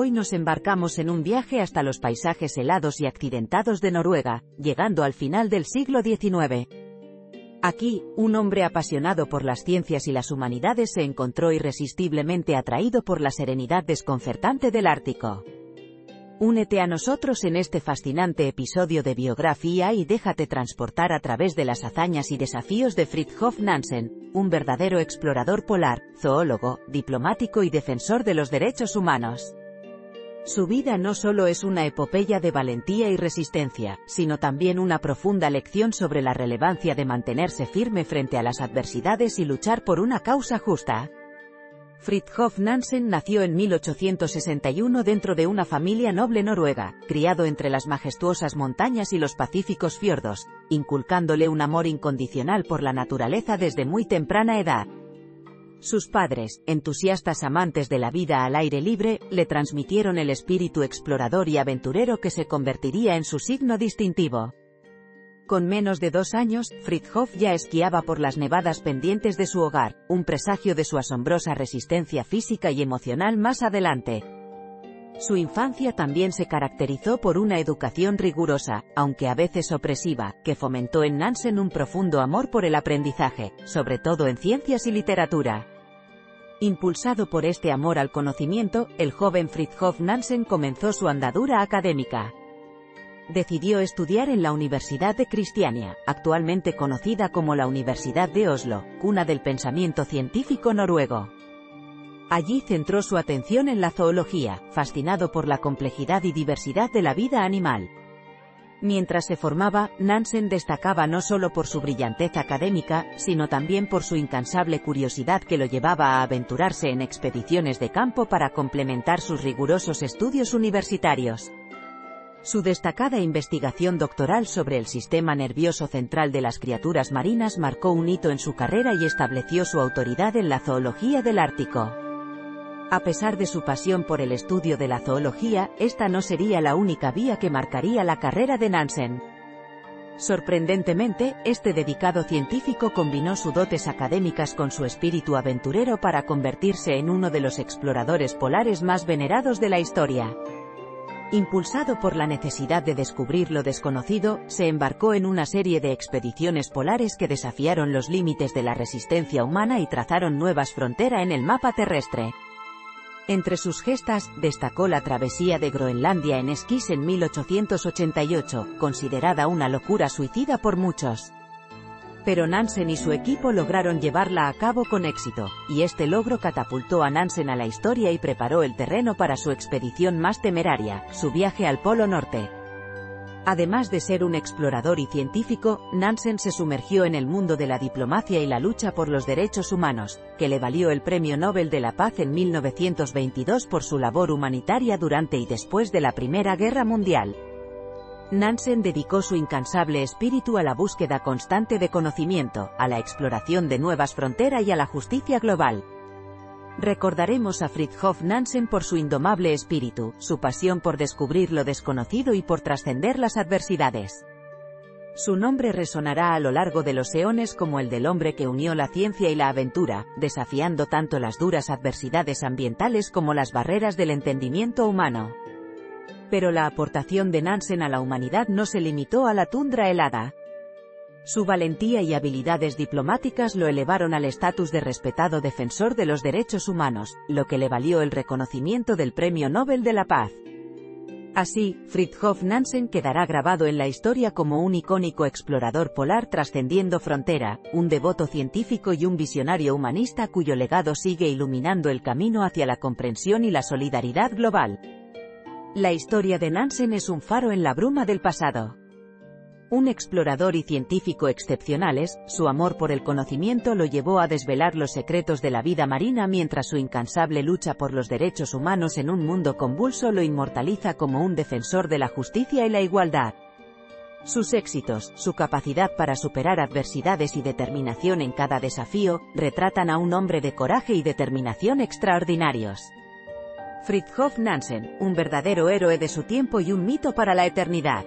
Hoy nos embarcamos en un viaje hasta los paisajes helados y accidentados de Noruega, llegando al final del siglo XIX. Aquí, un hombre apasionado por las ciencias y las humanidades se encontró irresistiblemente atraído por la serenidad desconcertante del Ártico. Únete a nosotros en este fascinante episodio de biografía y déjate transportar a través de las hazañas y desafíos de Fridtjof Nansen, un verdadero explorador polar, zoólogo, diplomático y defensor de los derechos humanos. Su vida no solo es una epopeya de valentía y resistencia, sino también una profunda lección sobre la relevancia de mantenerse firme frente a las adversidades y luchar por una causa justa. Fridtjof Nansen nació en 1861 dentro de una familia noble noruega, criado entre las majestuosas montañas y los pacíficos fiordos, inculcándole un amor incondicional por la naturaleza desde muy temprana edad. Sus padres, entusiastas amantes de la vida al aire libre, le transmitieron el espíritu explorador y aventurero que se convertiría en su signo distintivo. Con menos de dos años, Fridtjof ya esquiaba por las nevadas pendientes de su hogar, un presagio de su asombrosa resistencia física y emocional más adelante. Su infancia también se caracterizó por una educación rigurosa, aunque a veces opresiva, que fomentó en Nansen un profundo amor por el aprendizaje, sobre todo en ciencias y literatura. Impulsado por este amor al conocimiento, el joven Fridtjof Nansen comenzó su andadura académica. Decidió estudiar en la Universidad de Cristiania, actualmente conocida como la Universidad de Oslo, cuna del pensamiento científico noruego. Allí centró su atención en la zoología, fascinado por la complejidad y diversidad de la vida animal. Mientras se formaba, Nansen destacaba no solo por su brillantez académica, sino también por su incansable curiosidad que lo llevaba a aventurarse en expediciones de campo para complementar sus rigurosos estudios universitarios. Su destacada investigación doctoral sobre el sistema nervioso central de las criaturas marinas marcó un hito en su carrera y estableció su autoridad en la zoología del Ártico. A pesar de su pasión por el estudio de la zoología, esta no sería la única vía que marcaría la carrera de Nansen. Sorprendentemente, este dedicado científico combinó sus dotes académicas con su espíritu aventurero para convertirse en uno de los exploradores polares más venerados de la historia. Impulsado por la necesidad de descubrir lo desconocido, se embarcó en una serie de expediciones polares que desafiaron los límites de la resistencia humana y trazaron nuevas fronteras en el mapa terrestre. Entre sus gestas, destacó la travesía de Groenlandia en esquís en 1888, considerada una locura suicida por muchos. Pero Nansen y su equipo lograron llevarla a cabo con éxito, y este logro catapultó a Nansen a la historia y preparó el terreno para su expedición más temeraria, su viaje al Polo Norte. Además de ser un explorador y científico, Nansen se sumergió en el mundo de la diplomacia y la lucha por los derechos humanos, que le valió el Premio Nobel de la Paz en 1922 por su labor humanitaria durante y después de la Primera Guerra Mundial. Nansen dedicó su incansable espíritu a la búsqueda constante de conocimiento, a la exploración de nuevas fronteras y a la justicia global. Recordaremos a Fridtjof Nansen por su indomable espíritu, su pasión por descubrir lo desconocido y por trascender las adversidades. Su nombre resonará a lo largo de los eones como el del hombre que unió la ciencia y la aventura, desafiando tanto las duras adversidades ambientales como las barreras del entendimiento humano. Pero la aportación de Nansen a la humanidad no se limitó a la tundra helada. Su valentía y habilidades diplomáticas lo elevaron al estatus de respetado defensor de los derechos humanos, lo que le valió el reconocimiento del Premio Nobel de la Paz. Así, Fridtjof Nansen quedará grabado en la historia como un icónico explorador polar trascendiendo frontera, un devoto científico y un visionario humanista cuyo legado sigue iluminando el camino hacia la comprensión y la solidaridad global. La historia de Nansen es un faro en la bruma del pasado. Un explorador y científico excepcionales, su amor por el conocimiento lo llevó a desvelar los secretos de la vida marina mientras su incansable lucha por los derechos humanos en un mundo convulso lo inmortaliza como un defensor de la justicia y la igualdad. Sus éxitos, su capacidad para superar adversidades y determinación en cada desafío, retratan a un hombre de coraje y determinación extraordinarios. Fridtjof Nansen, un verdadero héroe de su tiempo y un mito para la eternidad.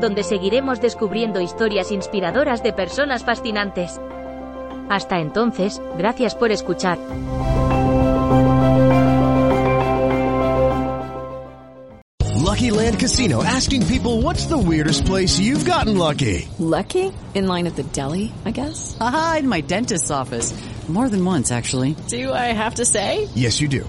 donde seguiremos descubriendo historias inspiradoras de personas fascinantes. Hasta entonces, gracias por escuchar. Lucky Land Casino asking people what's the weirdest place you've gotten lucky? Lucky? In line at the deli, I guess? Aha, in my dentist's office. More than once, actually. Do I have to say? Yes, you do.